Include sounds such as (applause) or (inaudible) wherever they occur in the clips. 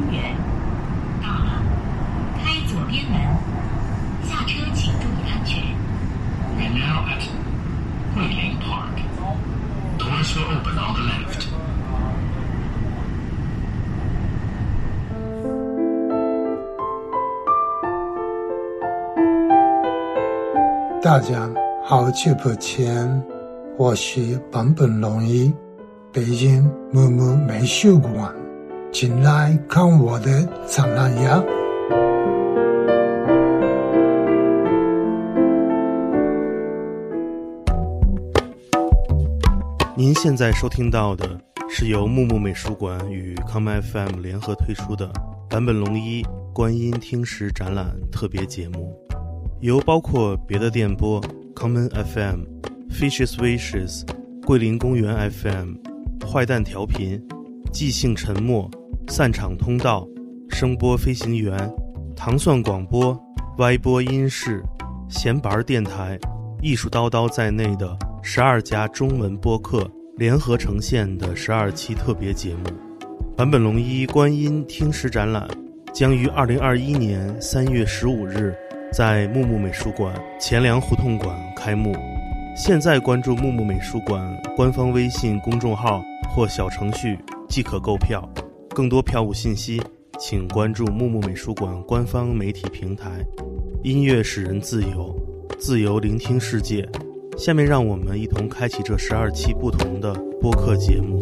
公园。到了，开左边门。下车请注意安全。We're now at Guilin Park. Doors will open on the left. 大家好久不见，我是坂本龙一，北京木木美术馆，请来看我的展览呀！您现在收听到的是由木木美术馆与康麦 FM 联合推出的坂本龙一观音听石展览特别节目，由包括别的电波、Common FM、Fishes Wishes、桂林公园 FM、坏蛋调频、即兴沉默、散场通道、声波飞行员、糖蒜广播、歪播音室、闲板电台、艺术叨叨在内的十二家中文播客联合呈现的十二期特别节目。坂本龙一观音听石展览将于二零二一年三月十五日在木木美术馆钱粮胡同馆开幕。现在关注木木美术馆官方微信公众号或小程序即可购票。更多票务信息，请关注木木美术馆官方媒体平台。音乐使人自由，自由聆听世界。下面让我们一同开启这十二期不同的播客节目。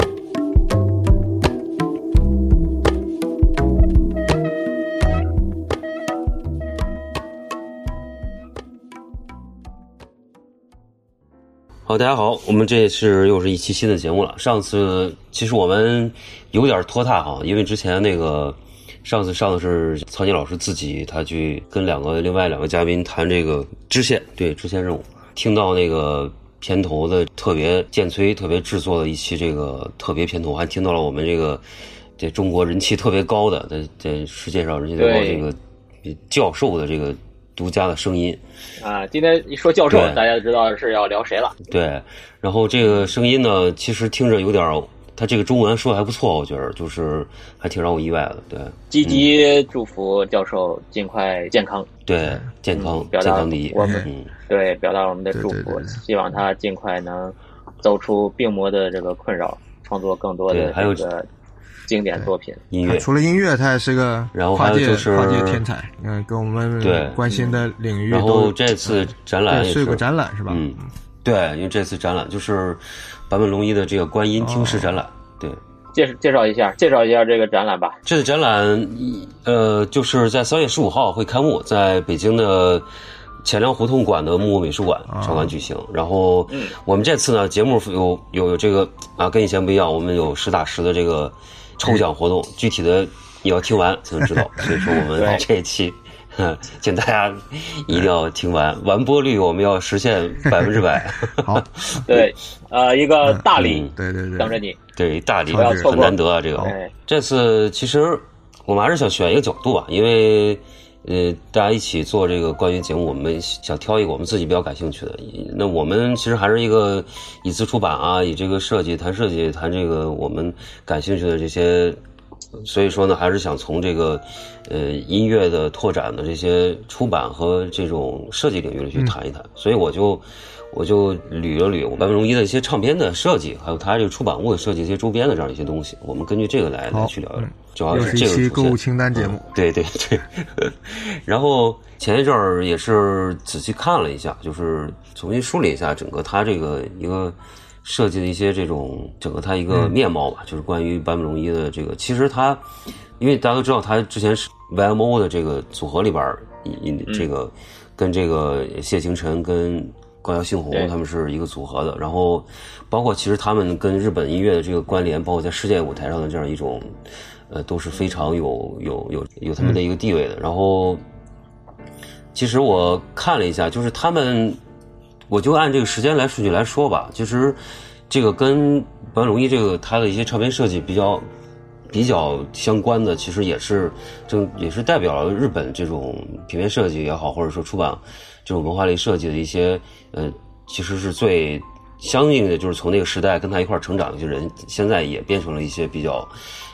好，大家好，我们这是又是一期新的节目了。上次其实我们有点拖沓哈，因为之前那个上次上的是曹妮老师自己，他去跟两个另外两个嘉宾谈这个支线，对支线任务。听到那个片头的特别剑崔特别制作的一期这个特别片头，还听到了我们这个这中国人气特别高的，在在世界上人气特别高这个教授的这个独家的声音。啊，今天一说教授，大家就知道是要聊谁了。对，然后这个声音呢，其实听着有点儿，他这个中文说的还不错，我觉得就是还挺让我意外的。对，积极祝福教授尽快健康，对，健康，表达健康第一。我们嗯，对，表达我们的祝福对对对，希望他尽快能走出病魔的这个困扰，创作更多的对还有这个经典作品。音乐，除了音乐，他也是个然后还跨界有就是跨界天才，嗯，跟我们对关心的领域然后这次展览也是个展览是吧？嗯，对，因为这次展览就是坂本龙一的这个观音听石展览。对，介介绍一下，介绍一下这个展览吧。这个展览，呃，就是在三月十五号会开幕，在北京的钱粮胡同馆的木木美术馆场馆举行。然后，我们这次呢，节目有有有这个啊，跟以前不一样，我们有实打实的这个抽奖活动，具体的你要听完才能知道。(laughs) 所以说，我们这一期。请大家一定要听完，完播率我们要实现百分之百。(laughs) 好，(laughs) 对，呃，一个大礼嗯对对对，等着你。对，大礼不要错过很难得啊，这个。哎，这次其实我们还是想选一个角度吧，因为呃，大家一起做这个关于节目，我们想挑一个我们自己比较感兴趣的。那我们其实还是一个以次出版啊，以这个设计谈设计，谈这个我们感兴趣的这些。所以说呢，还是想从这个呃音乐的拓展的这些出版和这种设计领域里去谈一谈。所以我就我就捋了捋我坂本龙一的一些唱片的设计，还有他这个出版物的设计、一些周边的这样一些东西，我们根据这个来来去聊一聊。主要又是这个购物清单节目，对对对，(laughs) 然后前一阵儿也是仔细看了一下，就是重新梳理一下整个他这个一个设计的一些这种整个他一个面貌吧，就是关于坂本龙一的这个，其实他因为大家都知道他之前是 YMO 的这个组合里边儿这个跟这个谢星辰跟高桥幸宏他们是一个组合的，然后包括其实他们跟日本音乐的这个关联，包括在世界舞台上的这样一种。呃，都是非常有有有有他们的一个地位的。然后，其实我看了一下，就是他们，我就按这个时间来顺序来说吧。其实，这个跟白龙一这个他的一些唱片设计比较比较相关的，其实也是正也是代表了日本这种平面设计也好，或者说出版这种文化类设计的一些呃，其实是最相应的就是从那个时代跟他一块成长的一些人，现在也变成了一些比较，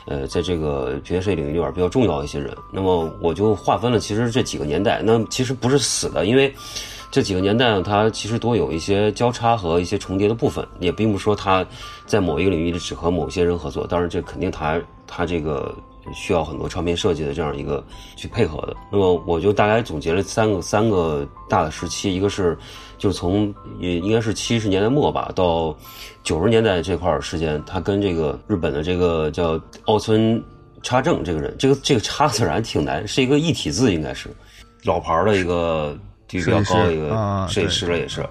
呃，在这个平面设计领域里边比较重要的一些人。那么我就划分了，其实这几个年代，那其实不是死的，因为这几个年代呢，它其实都有一些交叉和一些重叠的部分，也并不说它在某一个领域里只和某些人合作。当然，这肯定它它这个。需要很多唱片设计的这样一个去配合的。那么我就大概总结了三个三个大的时期，一个是就是从也应该是七十年代末吧到九十年代这块时间，他跟这个日本的这个叫奥村插正这个人，这个这个插字还挺难，是一个一体字，应该是老牌的一个地位比较高的一个设计师了，也是。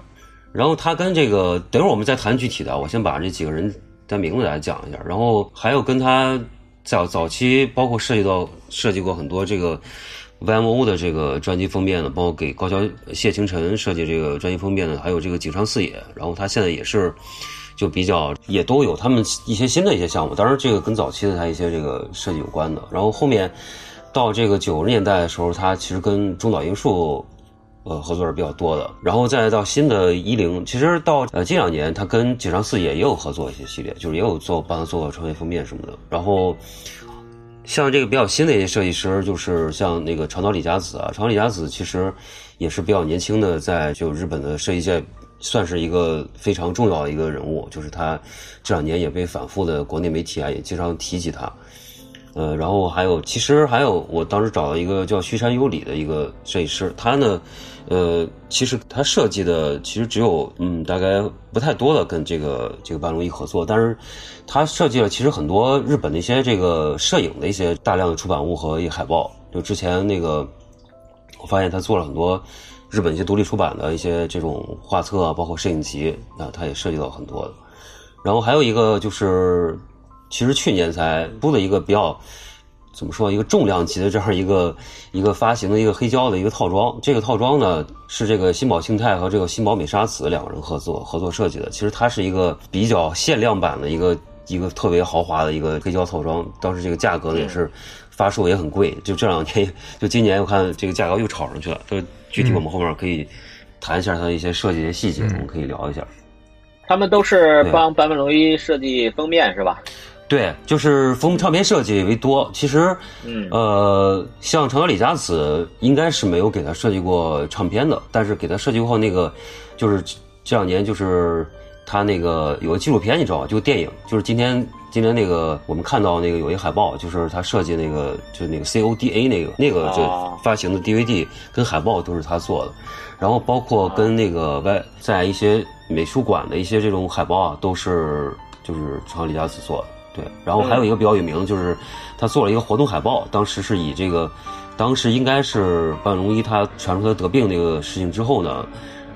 然后他跟这个等会儿我们再谈具体的，我先把这几个人的名字给大家讲一下。然后还有跟他。早早期包括涉及到设计过很多这个 YMO 的这个专辑封面的，包括给高桥谢清晨设计这个专辑封面的，还有这个井上四野。然后他现在也是就比较也都有他们一些新的一些项目，当然这个跟早期的他一些这个设计有关的。然后后面到这个九十年代的时候，他其实跟中岛英树。呃，合作是比较多的，然后再到新的一零，其实到呃这两年，他跟井上四野也有合作一些系列，就是也有做帮他做过创业封面什么的。然后像这个比较新的一些设计师，就是像那个长岛李佳子啊，长岛李佳子其实也是比较年轻的，在就日本的设计界算是一个非常重要的一个人物，就是他这两年也被反复的国内媒体啊也经常提及他。呃，然后还有，其实还有，我当时找了一个叫须山优里的一个设计师，他呢，呃，其实他设计的其实只有嗯，大概不太多的跟这个这个半龙一合作，但是他设计了其实很多日本的一些这个摄影的一些大量的出版物和一海报，就之前那个我发现他做了很多日本一些独立出版的一些这种画册啊，包括摄影集啊，他也涉及到很多的，然后还有一个就是。其实去年才出的一个比较怎么说一个重量级的这样一个 (laughs) 一个发行的一个黑胶的一个套装，这个套装呢是这个新宝庆泰和这个新宝美沙子两个人合作合作设计的。其实它是一个比较限量版的一个 (laughs) 一个特别豪华的一个黑胶套装，当时这个价格呢也是发售也很贵。就这两天，就今年我看这个价格又炒上去了。就具体我们后面可以谈一下它的一些设计的细节，我们可以聊一下。他们都是帮坂本龙一设计封面是吧？对，就是封唱片设计为多。其实，嗯，呃，像长岛李佳子应该是没有给他设计过唱片的，但是给他设计过那个，就是这两年就是他那个有个纪录片，你知道吧？就电影，就是今天今天那个我们看到那个有一海报，就是他设计那个就那个 CODA 那个那个就发行的 DVD 跟海报都是他做的，然后包括跟那个外在一些美术馆的一些这种海报啊，都是就是长岛李佳子做的。对，然后还有一个比较有名的，就是他做了一个活动海报，当时是以这个，当时应该是半龙一他传出他得病那个事情之后呢，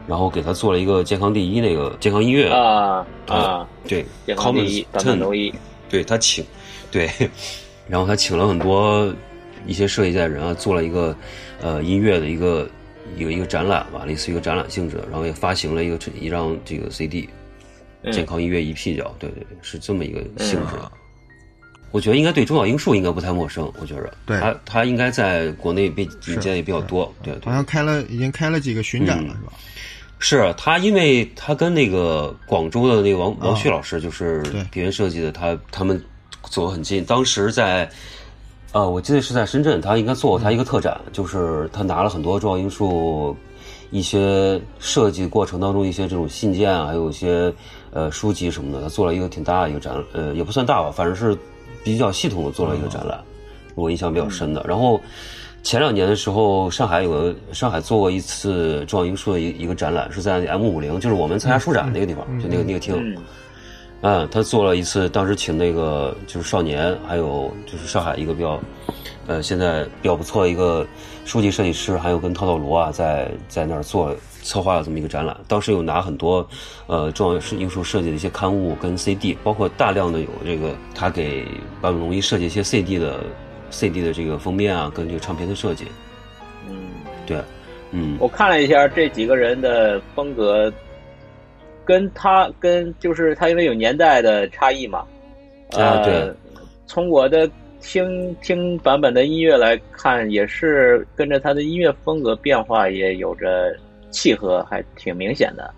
然后给他做了一个健康第一那个健康音乐啊啊，对，健康第一，半龙一，对他请，对，(laughs) 然后他请了很多一些设计界的人啊，做了一个呃音乐的一个一个一个展览吧，类似一个展览性质，然后也发行了一个一张这个 CD。健康音乐一 P 叫，对对对，是这么一个性质。我觉得应该对中岛英树应该不太陌生，我觉着，他他应该在国内被引荐也比较多，对。对。好像开了，已经开了几个巡展了，是吧？是他，因为他跟那个广州的那个王王旭老师，就是平面设计的，他他们走得很近。当时在，呃，我记得是在深圳，他应该做过他一个特展，就是他拿了很多中岛英树一些设计过程当中一些这种信件啊，还有一些。呃，书籍什么的，他做了一个挺大的一个展，呃，也不算大吧，反正是比较系统的做了一个展览，我印象比较深的。然后前两年的时候，上海有个上海做过一次中央英树的一一个展览，是在 M 五零，就是我们参加书展那个地方，就那个那个厅。嗯，他做了一次，当时请那个就是少年，还有就是上海一个比较，呃，现在比较不错的一个书籍设计师，还有跟涛涛罗啊，在在那儿做。策划了这么一个展览，当时有拿很多，呃，重要是艺术设计的一些刊物跟 CD，包括大量的有这个他给坂本龙一设计一些 CD 的 CD 的这个封面啊，跟这个唱片的设计。嗯，对，嗯，我看了一下这几个人的风格，跟他跟就是他因为有年代的差异嘛，啊，对，从我的听听版本的音乐来看，也是跟着他的音乐风格变化也有着。契合还挺明显的，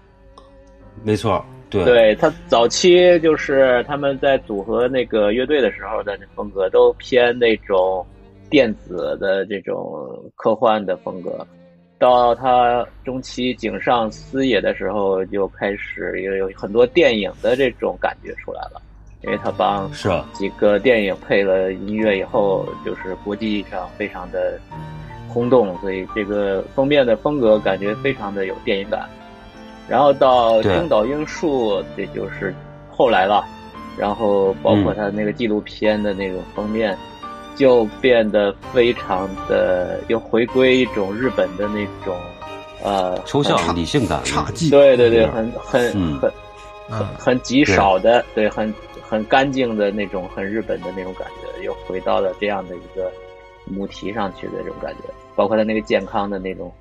没错，对。对他早期就是他们在组合那个乐队的时候的风格都偏那种电子的这种科幻的风格，到他中期井上司野的时候就开始有有很多电影的这种感觉出来了，因为他帮是。啊，几个电影配了音乐以后，就是国际上非常的轰动，所以这个封面的风格感觉非常的有电影感。然后到对中岛英树，这就是后来了，然后包括嗯。他那个纪录片的那种封面，就变得非常的又回归一种日本的那种呃抽象很理性感，侘寂，对对对，很很很嗯。很嗯，很极少的，对，很很干净的那种，很日本的那种感觉，又回到了这样的一个母题上去的这种感觉，包括他那个健康的那种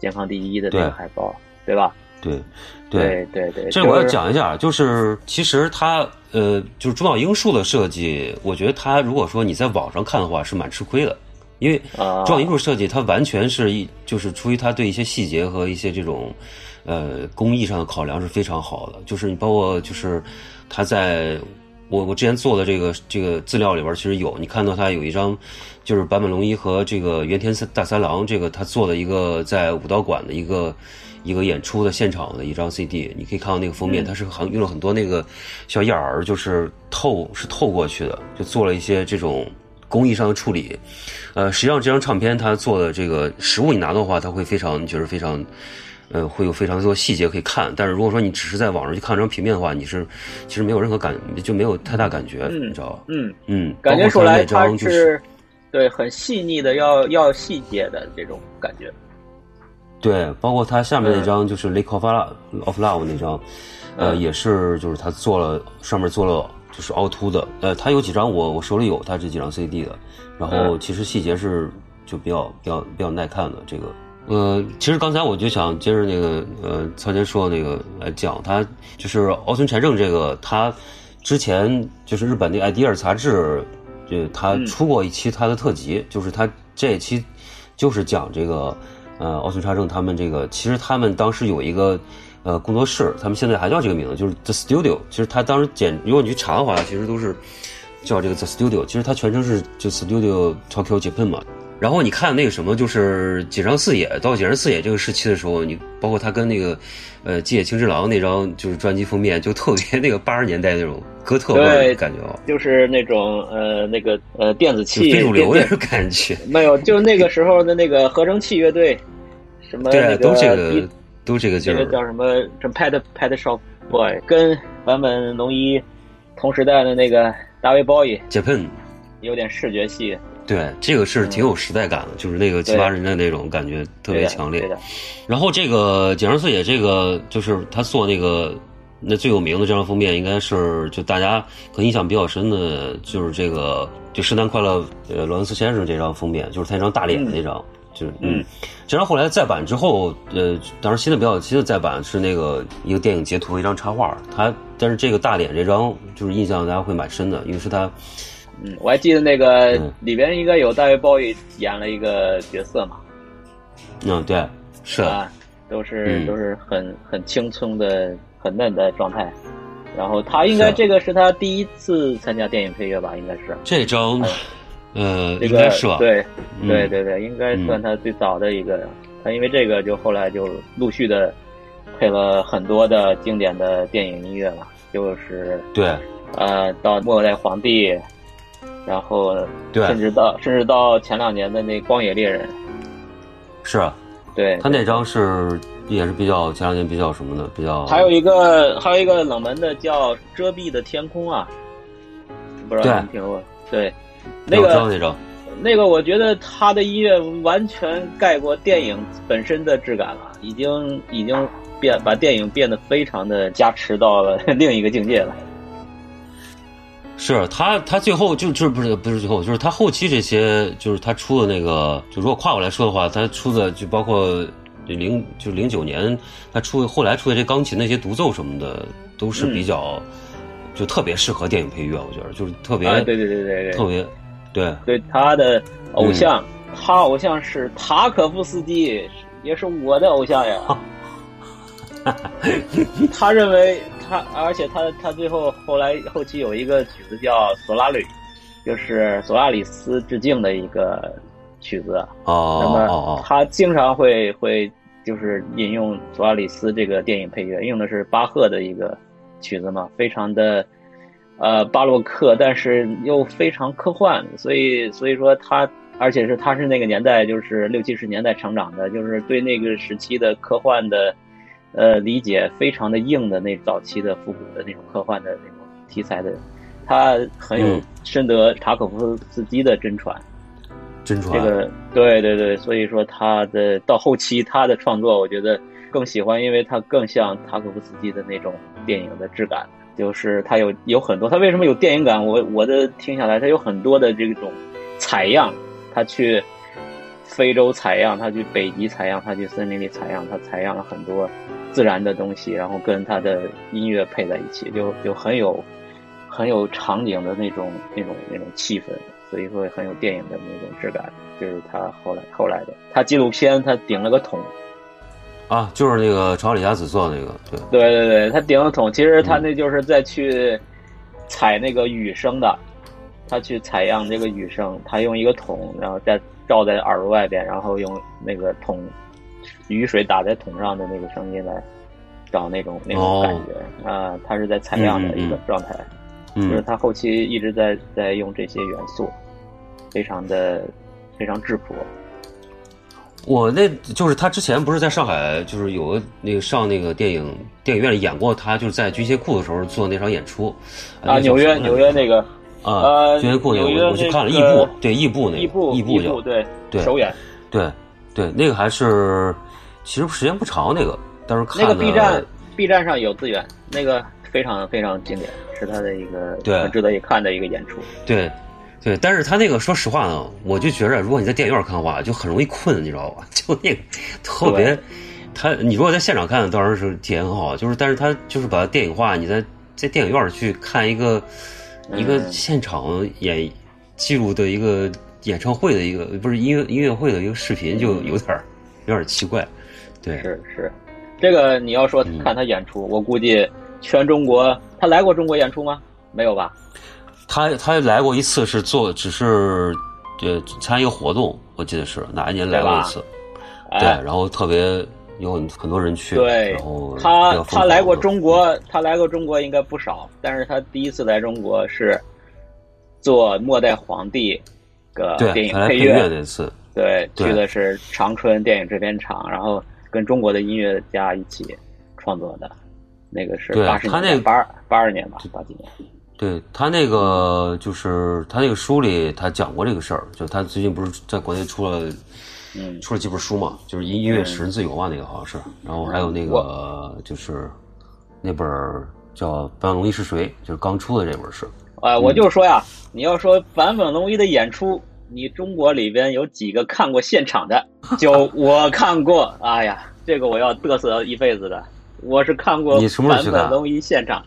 健康第一的那个海报，对吧？对对对对，这我要讲一下，就是其实他呃，就是中岛英树的设计，我觉得他如果说你在网上看的话是蛮吃亏的，因为啊。中岛英树设计它完全是一就是出于它对一些细节和一些这种呃工艺上的考量是非常好的，就是你包括就是他在我我之前做的这个这个资料里边其实有，你看到他有一张就是坂本龙一和这个原田三大三郎这个他做的一个在武道馆的一个一个演出的现场的一张 CD，你可以看到那个封面，它是很用了很多那个小眼儿，就是透是透过去的，就做了一些这种工艺上的处理。呃，实际上这张唱片他做的这个实物你拿到的话，它会非常就是非常。呃，会有非常多细节可以看，但是如果说你只是在网上去看这张平面的话，你是其实没有任何感，就没有太大感觉，嗯你知道吧？嗯，嗯，感觉出来他张就是对很细腻的，要要细节的这种感觉。对，包括它下面那嗯张就是《Lake of Love》of Love 那张，呃，嗯也是就是他做了上面做了就是凹凸的，呃，他有几张我我手里有他这几张 CD 的，然后嗯其实细节是就比较比较比较耐看的这个。呃，其实刚才我就想接着那个呃曹杰说的那个来讲，他就是奥村柴正这个，他之前就是日本那个《idea》杂志，就他嗯出过一期他的特辑，就是他这一期就是讲这个呃奥村茶正他们这个，其实他们当时有一个呃工作室，他们现在还叫这个名字，就是 The Studio。其实他当时简，如果你去查的话，其实都是叫这个 The Studio。其实它全称是就 Studio Tokyo Japan 嘛。然后你看那个什么，就是井上四野到井上四野这个时期的时候，你包括他跟那个呃吉野清之郎那张就是专辑封面，就特别那个八十年代那种哥特味感觉啊，就是那种呃那个呃电子就器非主流电那种感觉。没有，就是那个时候的那个合成器乐队，什么那对，个都这个都这个劲儿。那个叫什么什么 Pad Pad Shop Boy，跟坂本龙一同时代的那个大卫鲍伊 Japan，有点视觉系，对，这个是挺有时代感的，就是那个七对八人的那种感觉特别强烈对。然后这个井上四野这个就是他做那个那最有名的这张封面，应该是就大家可能印象比较深的，就是这个就圣诞快乐呃罗恩斯先生这张封面，就是他一张大脸那张。就是嗯嗯，这张后来再版之后，呃，当然新的比较新的再版是那个一个电影截图的一张插画，他但是这个大脸这张就是印象大家会蛮深的，因为是他嗯，我还记得那个嗯。里边应该有大卫鲍伊演了一个角色嘛，嗯对。是。啊，都是、嗯。都是很很青葱的、很嫩的状态。然后他应该这个是他第一次参加电影配乐吧？应该是。这张哎呃这个应该是吧？对嗯。对对对，应该算他最早的一个。他因为这个就后来就陆续的配了很多的经典的电影音乐了，就是对。呃到末代皇帝，然后对甚至到甚至到前两年的那光野猎人，是啊。对，他那张是也是比较前两年比较什么的，比较还有一个还有一个冷门的叫《遮蔽的天空》啊，不知道你听过？对，那个那张，那个，我觉得他的音乐完全盖过电影本身的质感了，已经已经变把电影变得非常的加持到了 (laughs) 另一个境界了。是他他最后就就是不是不是最后，就是他后期这些就是他出的那个，就如果跨过来说的话，他出的就包括零就零九年他出后来出的这钢琴那些独奏什么的，都是比较、就特别适合电影配乐，我觉得就是特别、啊，对对对对对，特别对。对他的偶像，嗯他偶像是塔可夫斯基，也是我的偶像呀。(laughs) 他认为他而且他他最后后来后期有一个曲子叫《索拉里》，就是索拉里斯致敬的一个曲子。哦那么他经常会会就是引用索拉里斯这个电影配乐，用的是巴赫的一个曲子嘛，非常的呃巴洛克，但是又非常科幻，所以所以说他。而且是他是那个年代，就是六七十年代成长的，就是对那个时期的科幻的，呃理解非常的硬的那早期的复古的那种科幻的那种题材的，他很有嗯深得塔可夫斯基的真传。真传这个对对对，所以说他的到后期他的创作，我觉得更喜欢，因为他更像塔可夫斯基的那种电影的质感，就是他有有很多，他为什么有电影感？我我的听下来，他有很多的这种采样，他去非洲采样，他去北极采样，他去森林里采样，他采样了很多自然的东西，然后跟他的音乐配在一起，就就很有很有场景的那种那种那种气氛。所以说很有电影的那种质感，就是他后来后来的，他纪录片他顶了个桶，啊，就是那个朝里霞子做那个，对，对对对，他顶了桶，其实他那就是在去采那个雨声的，他去采样这个雨声，他用一个桶，然后再罩在耳朵外边，然后用那个桶雨水打在桶上的那个声音来找那种那种感觉啊、他是在采样的一个状态。就是嗯，他后期一直在在用这些元素，非常的非常质朴。我那就是他之前不是在上海，就是有个那个上那个电影电影院里演过，他就是在军械库的时候做那场演出啊，纽约纽约那个啊，呃军械库那个我我去看了那个异步，对异步那个异步异步叫异步对对首演对对，那个还是其实时间不长，那个但是看那个 B 站 B 站上有资源，那个非常非常经典，是他的一个对很值得一看的一个演出。对，对，但是他那个说实话呢，我就觉着，如果你在电影院看的话，就很容易困，你知道吧？(laughs) 就那个特别，他你如果在现场看，当然是体验很好，就是但是他就是把它电影化，你在在电影院去看一个、一个嗯现场演记录的一个演唱会的一个不是音乐音乐会的一个视频，就有点儿有点儿奇怪，对，是是，这个你要说嗯看他演出，我估计全中国他来过中国演出吗？没有吧？他他来过一次，是做只是呃参加一个活动，我记得是哪一年来过一次，对，哎，然后特别有很很多人去，对然后他他来过中国，他来过中国应该不少，但是他第一次来中国是做《末代皇帝》个电，影配乐那次，对去的是长春电影制片厂，然后跟中国的音乐家一起创作的，那个是对八十年代八八二年吧，八几年。对他那个就是他那个书里他讲过这个事儿，就他最近不是在国内出了嗯，出了几本书嘛，就是音音乐使人自由嘛，那个好像是，然后还有那个就是那本儿叫《坂本龙一是谁》，就是刚出的这本是，啊，我就说呀，你要说坂本龙一的演出，你中国里边有几个看过现场的？(laughs) 就我看过，哎呀，这个我要嘚瑟一辈子的。我是看过你什么时候去看坂本龙一现场，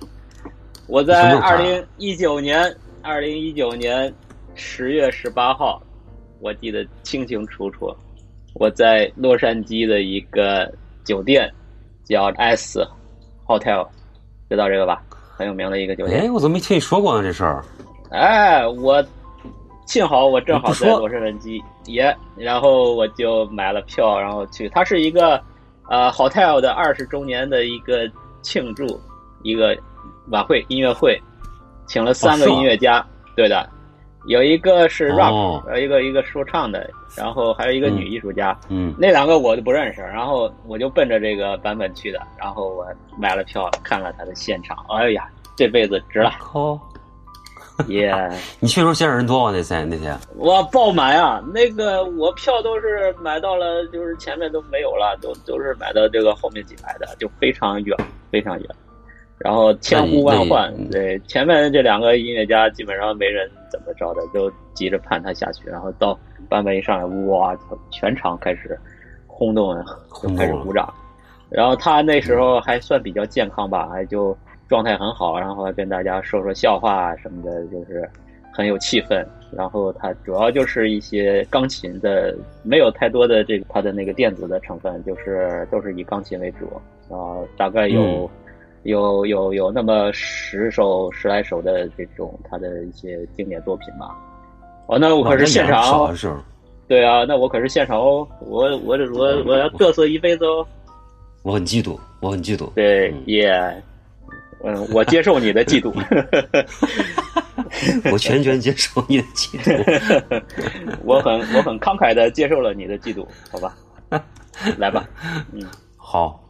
我在二零一九年，二零一九年十月十八号，我记得清清楚楚。我在洛杉矶的一个酒店叫 S Hotel，知道这个吧？很有名的一个酒店。哎，我怎么没听你说过呢这事儿？哎，我幸好我正好在洛杉矶，也，然后我就买了票，然后去。它是一个呃 hotel 的二十周年的一个庆祝一个晚会音乐会，请了三个音乐家，对的，有一个是 rap，、哦有一个一个说唱的，然后还有一个女艺术家。嗯，那两个我都不认识，然后我就奔着这个版本去的，然后我买了票看了他的现场，哎呀，这辈子值了，靠，耶、(laughs) 你去的时候现场人多吗？那天那天？哇，爆满啊！那个我票都是买到了，就是前面都没有了，都都是买到这个后面几排的，就非常远，非常远。然后千呼万唤，对前面这两个音乐家基本上没人怎么着的，都急着盼他下去。然后到版本一上来，哇，全场开始轰动，就开始鼓掌。然后他那时候还算比较健康吧，还就状态很好，然后还跟大家说说笑话啊什么的，就是很有气氛。然后他主要就是一些钢琴的，没有太多的这个他的那个电子的成分，就是都是以钢琴为主。啊、大概有有有有那么十首十来首的这种他的一些经典作品吧。哦，那我可是现场。对啊，那我可是现场哦，我我我我要嘚瑟一辈子哦。我很嫉妒，我很嫉妒。对，耶，嗯，我接受你的嫉妒。(laughs) 我全权接受你的嫉妒。(laughs) 我很我很慷慨的接受了你的嫉妒，好吧？(laughs) 来吧，嗯，好，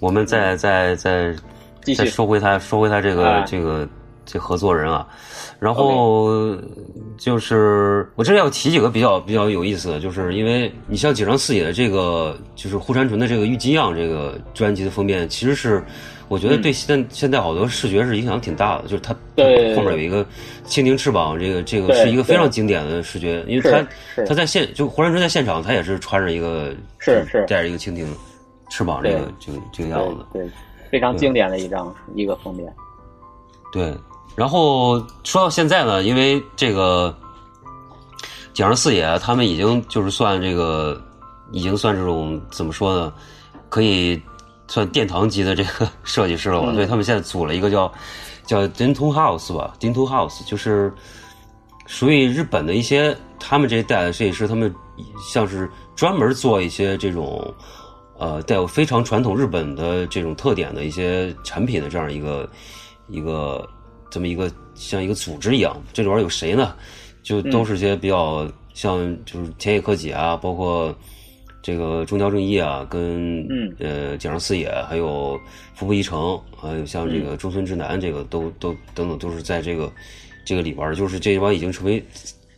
我们再再再继续。再说回他说回他这个、啊。这个这合作人啊，然后就是我这里要提几个比较比较有意思的，就是因为你像井上四野的这个就是护山纯的这个郁金样这个专辑的封面，其实是我觉得对现、现在好多视觉是影响挺大的，就是它后面有一个蜻蜓翅膀，这个这个是一个非常经典的视觉，因为是他他在现就户山春在现场，他也是穿着一个是是带着一个蜻蜓翅膀这个这个这个样子。对对，非常经典的一张一个封面。对，然后说到现在呢，因为这个井上四野他们已经就是算这个，已经算这种怎么说呢，可以算殿堂级的这个 (laughs) 设计师了吧？嗯所以他们现在组了一个叫叫 Denton House 吧，Denton House 就是属于日本的一些他们这一代的设计师，他们像是专门做一些这种。呃，带有非常传统日本的这种特点的一些产品的这样一个一个这么一个像一个组织一样，这里边有谁呢？就都是些比较像就是田野科技啊，包括这个中条正一啊，跟嗯呃井上四野，还有服部一成，还有像这个中村智男，这个都都等等都是在这个这个里边儿，就是这帮已经成为。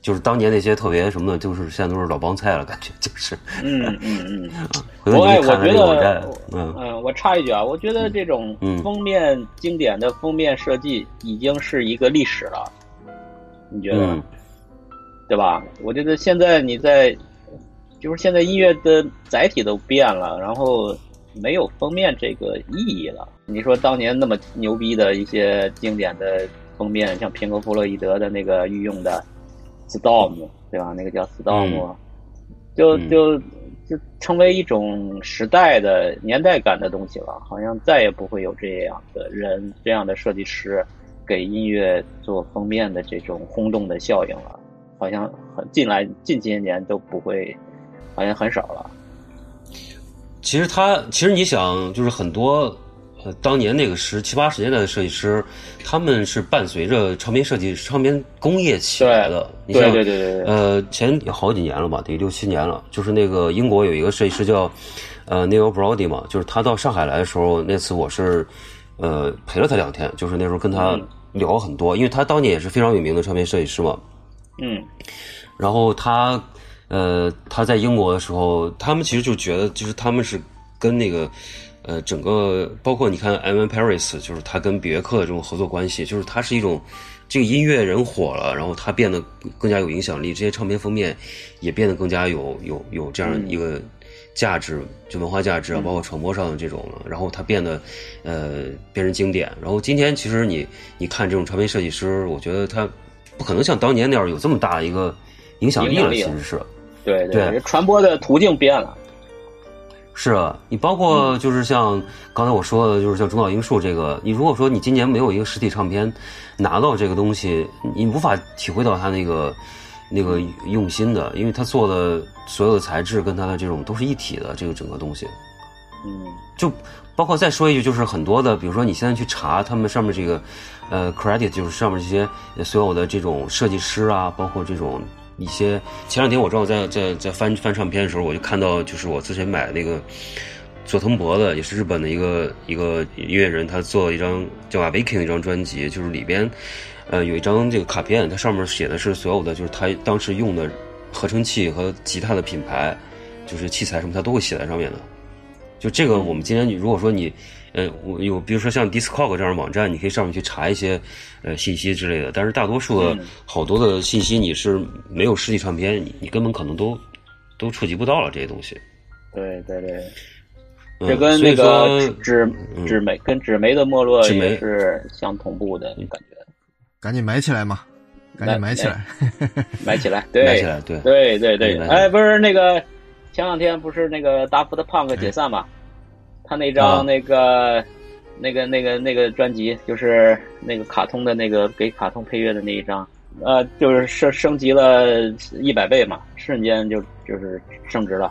就是当年那些特别什么的，就是现在都是老帮菜了，感觉就是。嗯嗯嗯。(laughs) 回头我哎，我你看看觉这个网站得，，嗯嗯，我插一句啊，我觉得这种嗯封面经典的封面设计已经是一个历史了，你觉得？嗯对吧？我觉得现在你在，就是现在音乐的载体都变了，然后没有封面这个意义了。你说当年那么牛逼的一些经典的封面，像平克·弗洛伊德的那个御用的 Storm，对吧？那个叫 Storm，、就嗯就就成为一种时代的年代感的东西了，好像再也不会有这样的人、这样的设计师给音乐做封面的这种轰动的效应了，好像很近来近些年都不会，好像很少了。其实他，其实你想，就是很多呃，当年那个十七八十年代的设计师，他们是伴随着唱片设计、唱片工业起来的。你对像对对对对，呃，前有好几年了吧，得六七年了。就是那个英国有一个设计师叫呃 Neil Brody 嘛，就是他到上海来的时候，那次我是呃陪了他两天，就是那时候跟他嗯聊很多，因为他当年也是非常有名的唱片设计师嘛。嗯然后他，呃，他在英国的时候，他们其实就觉得，就是他们是跟那个，呃，整个包括你看 M. Paris，就是他跟比约克的这种合作关系，就是他是一种这个音乐人火了，然后他变得更加有影响力，这些唱片封面也变得更加有有有这样一个价值，就文化价值啊，包括传播上的这种了，然后他变得，呃，变成经典。然后今天其实你你看这种唱片设计师，我觉得他不可能像当年那样有这么大一个影响力了，影响力了其实是。对对传播的途径变了。是啊，你包括就是像刚才我说的，就是像中岛英树这个，你如果说你今年没有一个实体唱片拿到这个东西，你无法体会到他那个那个用心的，因为他做的所有的材质跟他的这种都是一体的，这个整个东西。嗯就包括再说一句，就是很多的，比如说你现在去查他们上面这个，呃，credit，就是上面这些呃所有的这种设计师啊，包括这种一些。前两天我正好在在在翻翻唱片的时候，我就看到，就是我之前买的那个佐藤博的，也是日本的一个一个音乐人，他做了一张叫《Awakening》一张专辑，就是里边呃有一张这个卡片，它上面写的是所有的就是他当时用的合成器和吉他的品牌，就是器材什么，他都会写在上面的。就这个，我们今天如果说你，呃，我有比如说像 Discog 这样的网站，你可以上面去查一些呃信息之类的，但是大多数的嗯好多的信息你是没有实体唱片，你你根本可能都都触及不到了这些东西。对对对，嗯这跟那个纸嗯纸媒跟纸媒的没落也是相同步的感觉。赶紧买起来嘛，赶紧买起来。买起来，对，(laughs) 买起来，对，对对对，哎，不是那个前两天不是那个达夫的胖哥解散嘛？他那张啊那个那个那个那个专辑，就是那个卡通的那个给卡通配乐的那一张，呃，就是升升级了一百倍嘛，瞬间就就是升值了。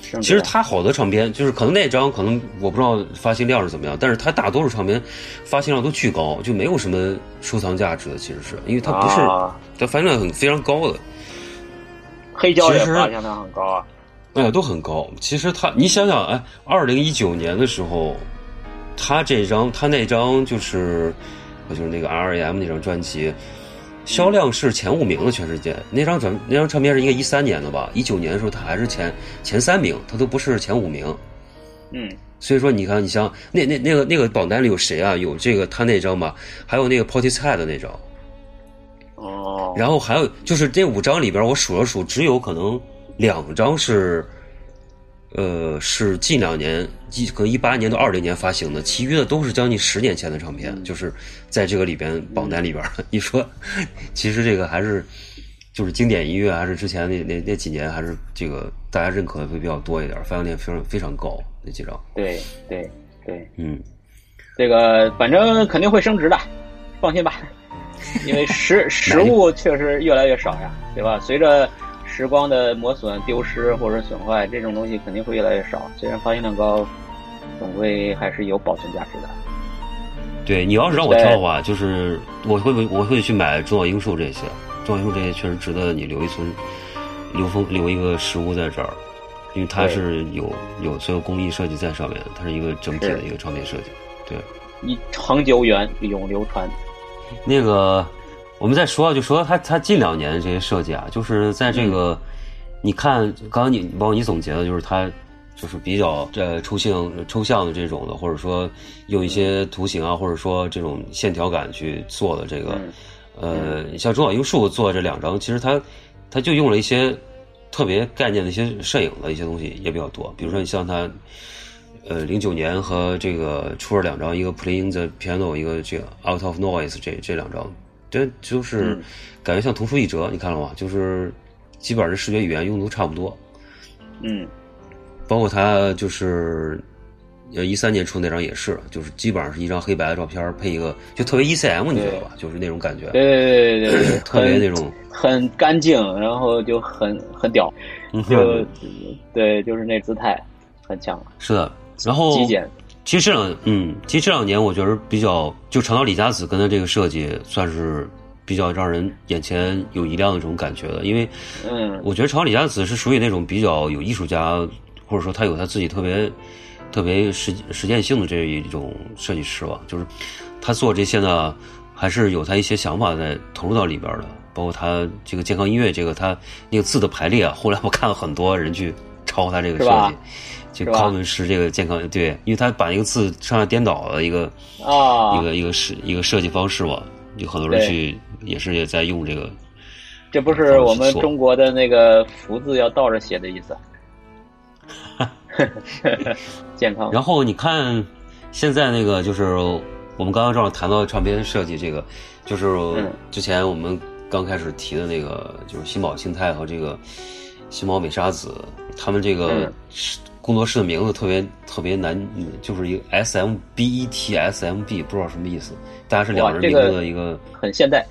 值了其实他好多唱片，就是可能那张可能我不知道发行量是怎么样，但是他大多数唱片发行量都巨高，就没有什么收藏价值的。其实是因为它不是，啊它发行量很非常高的，黑胶也发行量很高啊。哎，都很高。其实他，你想想，哎，二零一九年的时候，他这张他那张就是，就是那个 R E M 那张专辑，销量是前五名的全世界。那张专那张唱片是应该一三年的吧？一九年的时候，他还是前前三名，他都不是前五名。嗯，所以说，你看，你像那那那个那个榜单里有谁啊？有这个他那张吧，还有那个 Portishead 的那张，哦，然后还有就是这五张里边，我数了数，只有可能两张是，呃，是近两年，一可能一八年到二零年发行的，其余的都是将近十年前的唱片，就是在这个里边榜单里边。你说，其实这个还是就是经典音乐，还是之前那那那几年还是这个大家认可的会比较多一点，发行量非常非常高那几张。对对对，嗯，这个反正肯定会升值的，放心吧。(laughs) 因为实实物确实越来越少呀，对吧？随着时光的磨损、丢失或者损坏，这种东西肯定会越来越少。虽然发行量高，总归还是有保存价值的。对你要是让我挑的话，就是我会我会去买中岛英树这些，中岛英树这些确实值得你留一存，留封留一个实物在这儿，因为它是有有所有工艺设计在上面，它是一个整体的一个唱片设计。对，一长久远，永流传。那个我们再说，就说他他近两年的这些设计啊，就是在这个、你看刚刚你包括你总结的，就是他。就是比较这抽象抽象的这种的，或者说用一些图形啊，或者说这种线条感去做的这个，嗯。呃，像中岛英树做这两张，其实他他就用了一些特别概念的一些摄影的一些东西也比较多，比如说你像他，呃，零九年和这个出了两张，一个 Playing the Piano，一个这个 Out of Noise 这这两张，这就是嗯感觉像同出一辙，你看了吗？就是基本上这视觉语言用的都差不多，嗯，包括他就是。呃，一三年出那张也是，就是基本上是一张黑白的照片，配一个就特别 ECM，你知道吧？就是那种感觉，对对对对对，特别那种，很干净，然后就很很屌，嗯就对，就是那姿态很强，是的。然后极简。其实这两嗯，其实这两年我觉得比较，就长岛李佳子跟他这个设计算是比较让人眼前有一亮的这种感觉的，因为嗯。我觉得长岛李佳子是属于那种比较有艺术家，或者说他有他自己特别特别实实践性的这一种设计师吧，就是他做这些呢，还是有他一些想法在投入到里边的，包括他这个健康音乐这个他那个字的排列啊，后来我看了很多人去抄他这个设是就是康文诗这个健康对，因为他把一个字上下颠倒的一个、啊一，个一个设一个设计方式嘛，有很多人去也是也在用这个。这不是我们中国的那个福字要倒着写的意思。(laughs) 健康。然后你看，现在那个就是我们刚刚正好谈到唱片设计这个，就是嗯之前我们刚开始提的那个，就是新宝庆泰和这个新宝美沙子，他们这个嗯是工作室的名字特别特别难，嗯就是一个 S M B E T S M B，不知道什么意思，大概是两人名字的一个。很现代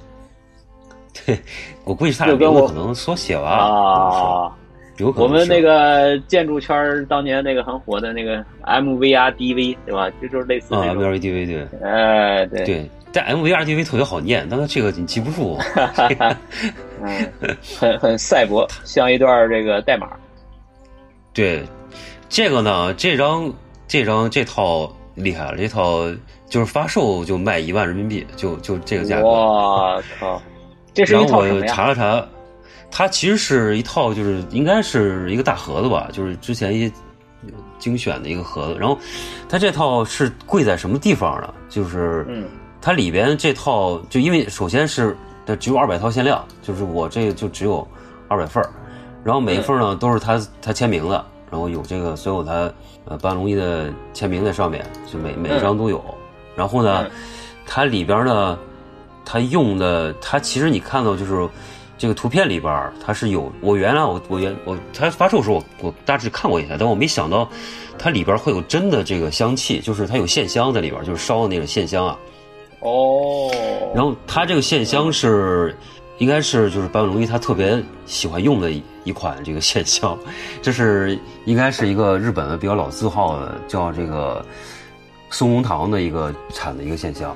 对，(laughs) 我估计是他俩名字可能缩写吧，啊。有可能我们那个建筑圈儿当年那个很火的那个 MVRDV 对吧？就就是类似啊，M V R D V 对哎，对，对，但 M V R D V 特别好念，但是这个你记不住。(laughs) (laughs) 嗯，很很赛博，像一段这个代码。对，这个呢，这张这张这套厉害了，这套就是发售就卖一万人民币，就就这个价格。我靠，这是然后我一套什么呀？查了查，它其实是一套，就是应该是一个大盒子吧，就是之前一些精选的一个盒子。然后它这套是贵在什么地方呢？就是嗯它里边这套，就因为首先是它只有二百套限量，就是我这个就只有二百份儿，然后每一份呢都是他他签名的，然后有这个所有他呃班龙一的签名在上面，就每每一张都有。然后呢嗯，它里边呢，它用的它其实你看到就是这个图片里边它是有我原来我我原我它发售的时候我我大致看过一下，但我没想到它里边会有真的这个香气，就是它有线香在里边，就是烧的那个线香啊。哦，然后它这个线香是，应该是就是坂本龙一他特别喜欢用的一一款这个线香，这是应该是一个日本的比较老字号的叫这个松茸堂的一个产的一个线香。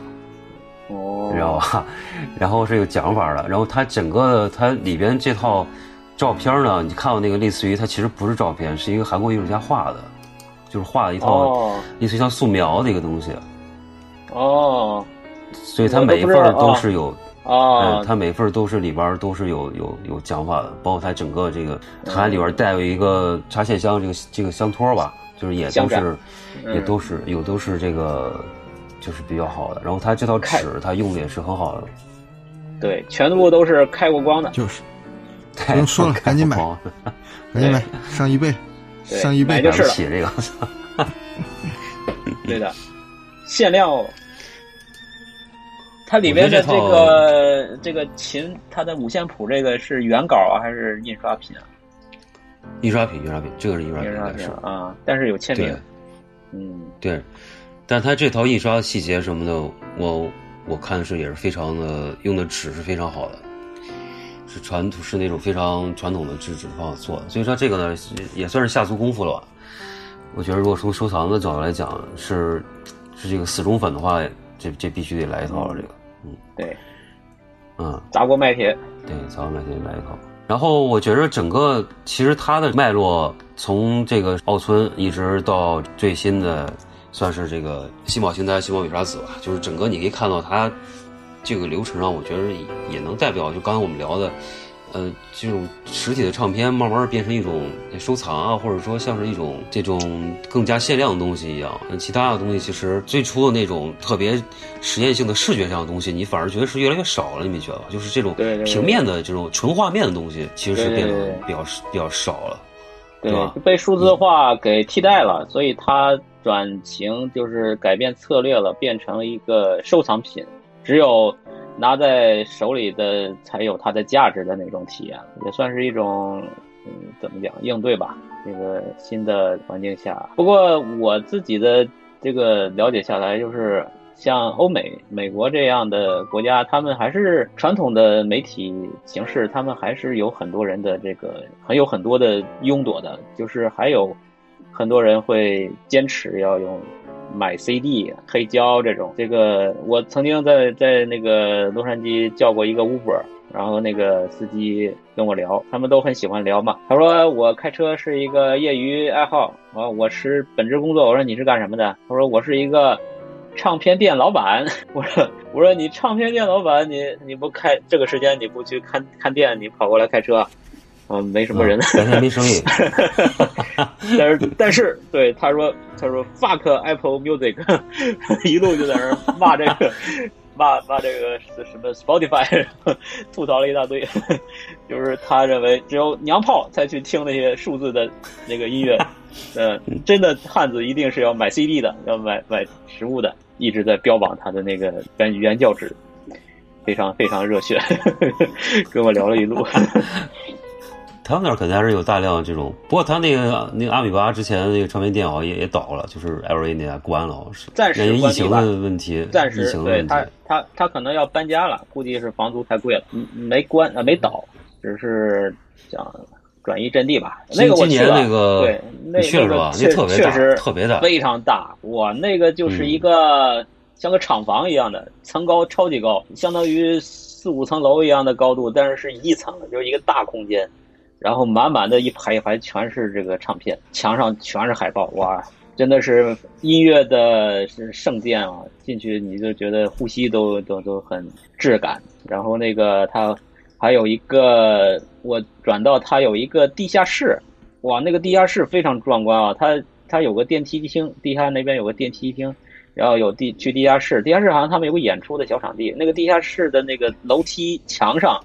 哦，你知道吧？(laughs) 然后是有讲法的，然后它整个它里边这套照片呢，你看到那个类似于它其实不是照片，是一个韩国艺术家画的，就是画了一套哦类似于像素描的一个东西，哦所以它每一份都是有。哦嗯，，它每份都是里边都是有有有讲法的，包括它整个这个，它还里边带有一个插线箱这个这个箱托吧，就是也都是嗯也都是有都是这个就是比较好的。然后它这套开纸它用的也是很好的，对，全部都是开过光的，就是 (laughs) 不用说了赶紧买赶紧买 (laughs) 上一倍，上一倍买就是了起这个。(laughs) 对的，限量哦。它里边的这个这个琴，它的五线谱这个是原稿啊，还是印刷品啊？印刷品，印刷品，这个是印刷品，印刷品啊，但是有签对名。嗯，对。但它这套印刷细节什么的，我我看是也是非常的，用的纸是非常好的，是传统是那种非常传统的纸纸方法做的，所以说这个呢也算是下足功夫了吧。我觉得如果从收藏的角度来讲，是是这个死忠粉的话，这这必须得来一套了，这个，嗯对，嗯。砸锅卖铁。对，砸锅卖铁来一套。然后我觉着整个其实它的脉络，从这个奥村一直到最新的，算是这个新宝星灾、新宝美沙子吧，就是整个你可以看到它这个流程上，我觉得也也能代表就刚才我们聊的，呃，这种实体的唱片慢慢变成一种收藏啊，或者说像是一种这种更加限量的东西一样。其他的东西其实最初的那种特别实验性的视觉上的东西，你反而觉得是越来越少了，你没觉得吧？就是这种平面的这种纯画面的东西，其实是变得比较比较少了。对对吧，被数字化给替代了，所以它转型就是改变策略了，变成了一个收藏品，只有拿在手里的才有它的价值的那种体验，也算是一种嗯怎么讲应对吧，这个新的环境下。不过我自己的这个了解下来，就是像欧美、美国这样的国家，他们还是传统的媒体形式，他们还是有很多人的这个，很有很多的拥趸的，就是还有很多人会坚持要用买 CD、黑胶这种。这个我曾经在在那个洛杉矶叫过一个 Uber。然后那个司机跟我聊，他们都很喜欢聊嘛。他说我开车是一个业余爱好，啊，我是本职工作。我说你是干什么的？他说我是一个唱片店老板。(laughs) 我说我说你唱片店老板，你你不开这个时间你不去看看店，你跑过来开车，嗯，没什么人。白天没生意。(laughs) 但是但是对他说他说 fuck Apple Music，(laughs) 一路就在那儿骂这个。骂骂这个什么 Spotify，(laughs) 吐槽了一大堆，就是他认为只有娘炮才去听那些数字的那个音乐，呃，真的汉子一定是要买 CD 的，要买买实物的，一直在标榜他的那个原原教旨，非常非常热血，跟我聊了一路。他们那儿肯定还是有大量这种，不过他那个那个阿米巴之前那个唱片店好像也也倒了，就是 L A 那家关了，是暂时疫情的问题，暂时疫情的问题。对他他他可能要搬家了，估计是房租太贵了，没关啊没倒，只是想转移阵地吧。那个我今年那个对，那去了是吧？那特别大，特别大，非常大。哇，那个就是一个、嗯、像个厂房一样的，层高超级高，相当于四五层楼一样的高度，但是是一层，就是一个大空间。然后满满的一排一排全是这个唱片，墙上全是海报，哇，真的是音乐的圣殿啊！进去你就觉得呼吸都都都很质感。然后那个它还有一个，我转到它有一个地下室，哇，那个地下室非常壮观啊！它它有个电梯厅，地下那边有个电梯厅，然后有地去地下室，地下室好像他们有个演出的小场地，那个地下室的那个楼梯墙上。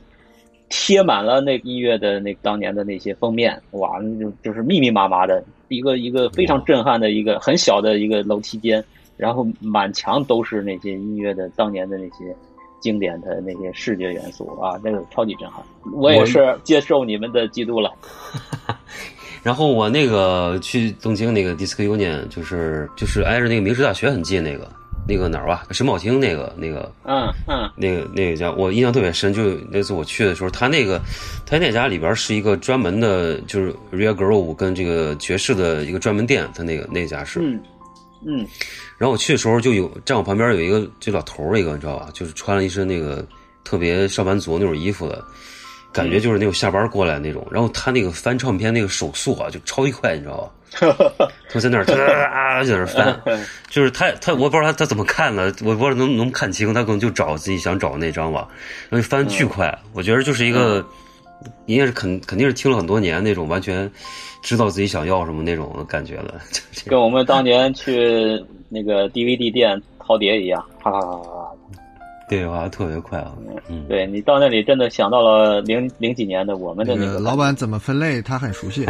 贴满了那音乐的那当年的那些封面，哇，那就就是密密麻麻的一个一个非常震撼的一个很小的一个楼梯间，然后满墙都是那些音乐的当年的那些经典的那些视觉元素啊，那个超级震撼。我也是接受你们的嫉妒了。(laughs) 然后我那个去东京那个 Disc Union，就是就是挨着那个明治大学很近那个那个哪儿吧，沈宝清那个那个嗯嗯那个那个家，我印象特别深。就那次我去的时候，他那个他那家里边是一个专门的，就是 Real Grove 跟这个爵士的一个专门店，他那个那家是。嗯嗯然后我去的时候，就有站我旁边有一个这老头儿一个，你知道吧？就是穿了一身那个特别上班族那种衣服的，感觉就是那种下班过来那种。然后他那个翻唱片那个手速啊，就超级快，你知道吧？(laughs) 他在那儿 (laughs) 啊在那儿翻，(laughs) 就是他他我不知道他他怎么看的，我不知道能能看清，他可能就找自己想找那张吧，然后翻巨快。我觉得就是一个，应该是肯肯定是听了很多年那种，完全知道自己想要什么那种感觉的。跟我们当年去那个 DVD 店淘碟一样，啪啪啪啪啪。对，哇，特别快啊！嗯，对你到那里真的想到了零零几年的我们的那个老板怎么分类，他很熟悉，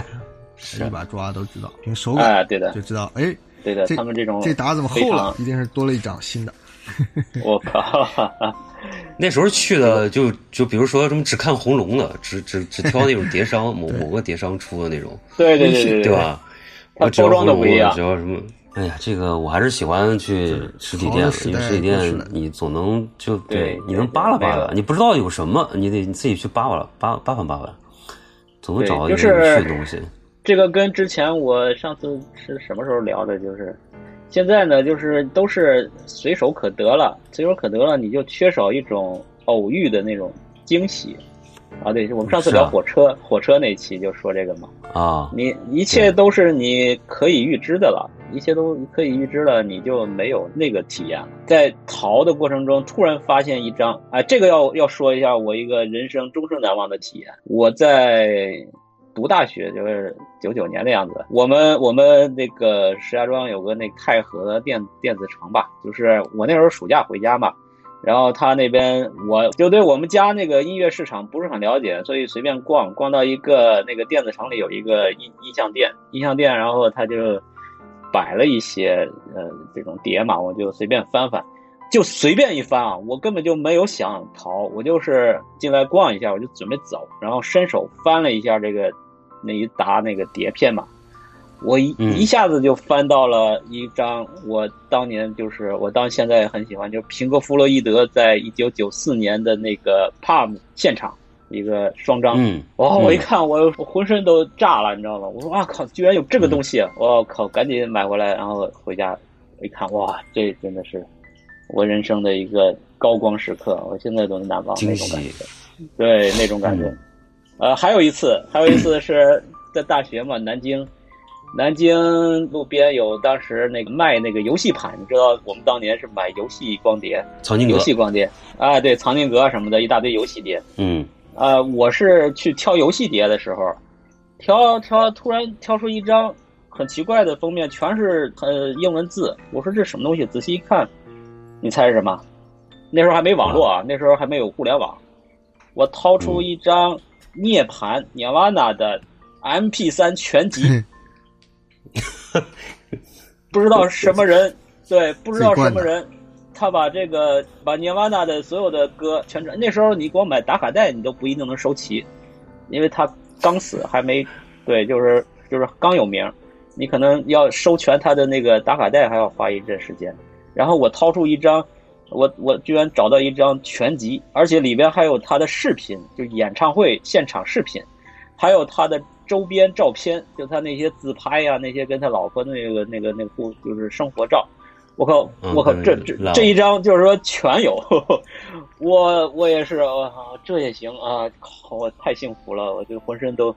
一把抓都知道，凭手感，哎，对的，就知道，哎，对的，他们这种这打怎么厚了？一定是多了一张新的。(laughs) (laughs) 我靠！那时候去的就就比如说什么只看红龙的，只只只挑那种 (laughs) 叠商，某某个叠商出的那种，对对对对，对吧？它包装的不一样，只要什么。哎呀，这个我还是喜欢去实体店，因为实体店你总能就对，你能扒拉扒拉，你不知道有什么，你得你自己去扒拉扒扒翻扒拉，总能找到一些有趣的东西。这个跟之前我上次是什么时候聊的？就是现在呢，就是都是随手可得了，随手可得了，你就缺少一种偶遇的那种惊喜。啊，对，我们上次聊火车，火车那期就说这个嘛。啊，你一切都是你可以预知的了，一切都可以预知了，你就没有那个体验了。在逃的过程中，突然发现一张，哎，这个要要说一下我一个人生终生难忘的体验。我在读大学，就是九九年的样子，我们我们那个石家庄有个那太和电电子城吧，就是我那时候暑假回家嘛。然后他那边，我就对我们家那个音乐市场不是很了解，所以随便逛逛到一个那个电子城里有一个音音像店，音像店，然后他就摆了一些呃这种碟嘛，我就随便翻翻，就随便一翻啊，我根本就没有想逃，我就是进来逛一下，我就准备走，然后伸手翻了一下这个那一沓那个碟片嘛。我一一下子就翻到了一张我当年就是我到现在很喜欢，就是平克·弗洛伊德在一九九四年的那个 Palm 现场一个双张，哇！我一看我我浑身都炸了，你知道吗？我说啊靠，居然有这个东西！我靠，赶紧买回来，然后回家一看，哇，这真的是我人生的一个高光时刻，我现在都难忘那种感觉。对，那种感觉。呃，还有一次，还有一次 (clears throat) 是在大学嘛，南京。南京路边有当时那个卖那个游戏盘，你知道我们当年是买游戏光碟，藏经阁游戏光碟啊，对，藏经阁什么的一大堆游戏碟。嗯，呃，我是去挑游戏碟的时候，挑挑突然挑出一张很奇怪的封面，全是呃英文字。我说这什么东西？仔细一看，你猜是什么？那时候还没网络啊，那时候还没有互联网。我掏出一张涅槃涅瓦纳的 M P 三全集。(laughs) 不知道什么人，对，不知道什么人，他把这个把涅瓦纳的所有的歌全那时候你光买打卡带，你都不一定能收齐，因为他刚死还没，对，就是就是刚有名，你可能要收全他的那个打卡带，还要花一阵时间。然后我掏出一张，我我居然找到一张全集，而且里边还有他的视频，就演唱会现场视频，还有他的。周边照片，就他那些自拍呀，那些跟他老婆那个那个那个故，就是生活照。我靠，我靠，这这这一张就是说全有。(laughs) 我我也是，我靠，这也行啊！靠，我太幸福了，我就浑身都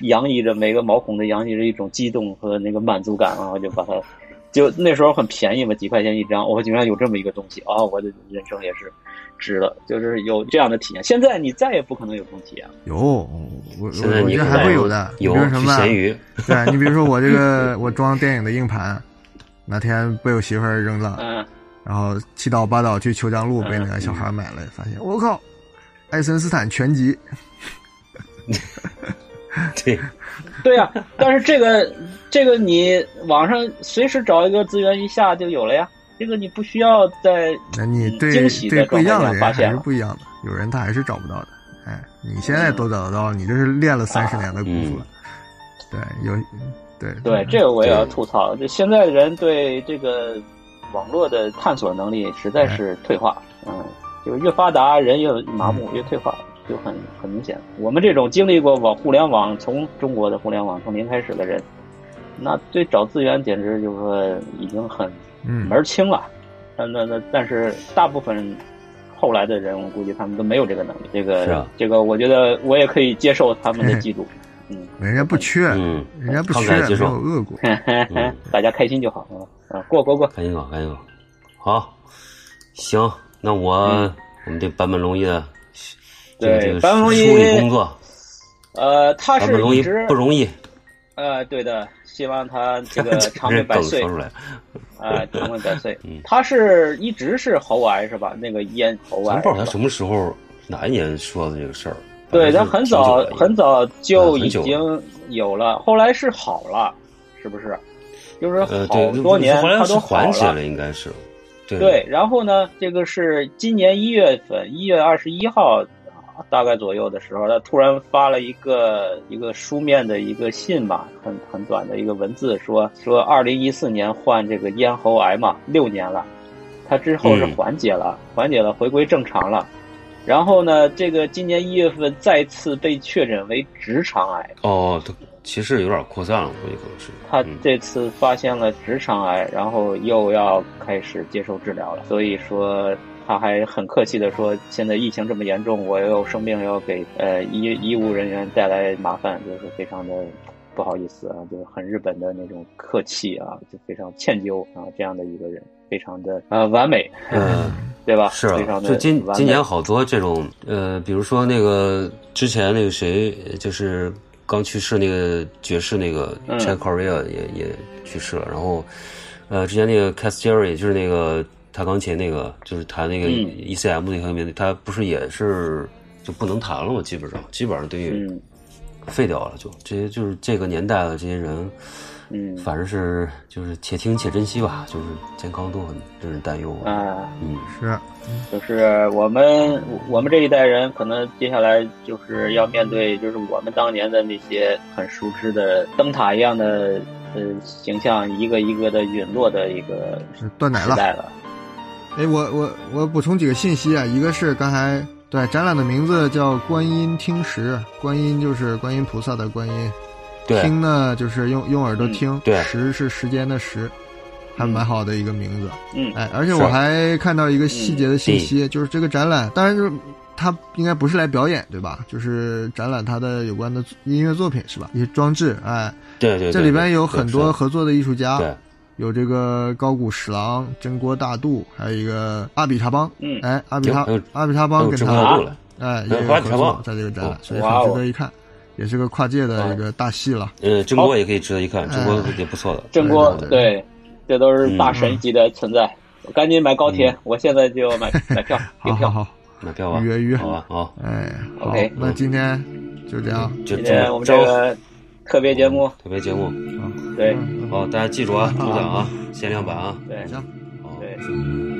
洋溢着每个毛孔都洋溢着一种激动和那个满足感啊！我就把它，就那时候很便宜嘛，几块钱一张，我居然有这么一个东西啊！我的人生也是。值了，就是有这样的体验。现在你再也不可能有这种体验了。有，我我我觉得还会有的。有什么？咸鱼。对你比如说我这个，我装电影的硬盘，那天被我媳妇儿扔了，嗯，然后七倒八倒去虬江路被那个小孩买了，发现我靠，爱森斯坦全集。(laughs) 对 (laughs) (laughs) 对呀，但是这个这个你网上随时找一个资源一下就有了呀。这个你不需要在那你对惊喜对不一样的人还。是不一样的，有人他还是找不到的。哎，你现在都找得到，你这是练了三十年的功夫了。对，有对对，这个我也要吐槽。这现在人对这个网络的探索能力实在是退化，嗯，就越发达人越麻木，越退化，就很很明显。我们这种经历过网互联网从中国的互联网从零开始的人，那对找资源简直就是说已经很嗯门儿清了。那那那，但是大部分后来的人，我估计他们都没有这个能力。这个、啊这个，我觉得我也可以接受他们的嫉妒。嗯，人家不缺，(laughs) 嗯，人家不缺，大家开心就好啊！啊，过过过，赶紧搞，赶紧搞。好，行，那我、我们这坂本龙一的这个对这个坂本龙一梳理工作，呃，他是一一直不容易，呃，对的，希望他 (laughs) 这个长命百岁啊，长命百岁嗯。他是一直是喉癌是吧？那个咽喉癌不知道他什么时候哪一年说的这个事儿。对他很早很早就已经有了，后来是好了，是不是？就是呃，好，多年他都。缓解了，应该是。对对，然后呢，这个是今年一月份，一月二十一号啊大概左右的时候，他突然发了一个一个书面的一个信吧，很很短的一个文字，说说二零一四年患这个咽喉癌嘛，六年了，他之后是嗯缓解了，缓解了，回归正常了。然后呢，这个今年一月份再次被确诊为直肠癌，哦，他其实有点扩散了，我估计可能是。他嗯这次发现了直肠癌，然后又要开始接受治疗了。所以说，他还很客气的说，现在疫情这么严重，我又生病，要给呃医医务人员带来麻烦，就是非常的不好意思啊，就是很日本的那种客气啊，就非常歉疚啊，这样的一个人，非常的呃完美，嗯，(laughs) 对吧？是啊，非常的就今今年好多这种呃，比如说那个之前那个谁，就是刚去世那个爵士那个嗯 Chick Corea 也也去世了，然后呃之前那个 Cass Jerry 就是那个弹钢琴那个，就是弹那个嗯 ECM 那个乐队，他不是也是就不能弹了吗？基本上基本上等于嗯废掉了，就这些就是这个年代的这些人。嗯反正是就是且听且珍惜吧，就是健康都很令人担忧。啊。嗯，是，就是我们我们这一代人，可能接下来就是要面对，就是我们当年的那些很熟知的灯塔一样的呃形象，一个一个的陨落的一个是断奶了。时代了。哎，我我我补充几个信息啊，一个是刚才对展览的名字叫“观音听石”，观音就是观音菩萨的观音，听呢就是用用耳朵听，对。时是时间的时，还蛮好的一个名字。嗯。哎，而且我还看到一个细节的信息，就是这个展览，当然就是他应该不是来表演，对吧？就是展览他的有关的音乐作品是吧？一些装置，哎，对对对，这里边有很多合作的艺术家，对，有这个高谷史郎、真锅大度，还有一个阿比查邦。嗯。哎，阿比查阿比查邦跟他。哎也有合作阿比查邦在这个展览哦，所以很值得一看，也是个跨界的一个大戏了。呃，真锅也可以值得一看，哎。真锅也不错的。郑国对这都是大神级的存在。我赶紧买高铁，嗯。我现在就买 (laughs) 买票订票。好买票吧，预约预约。好吧，好，哎，OK，那今天就这样。就今天我们这个特别节目，特别节目，对。好，大家记住啊，抽奖啊，限量版啊，对。行。好，对。行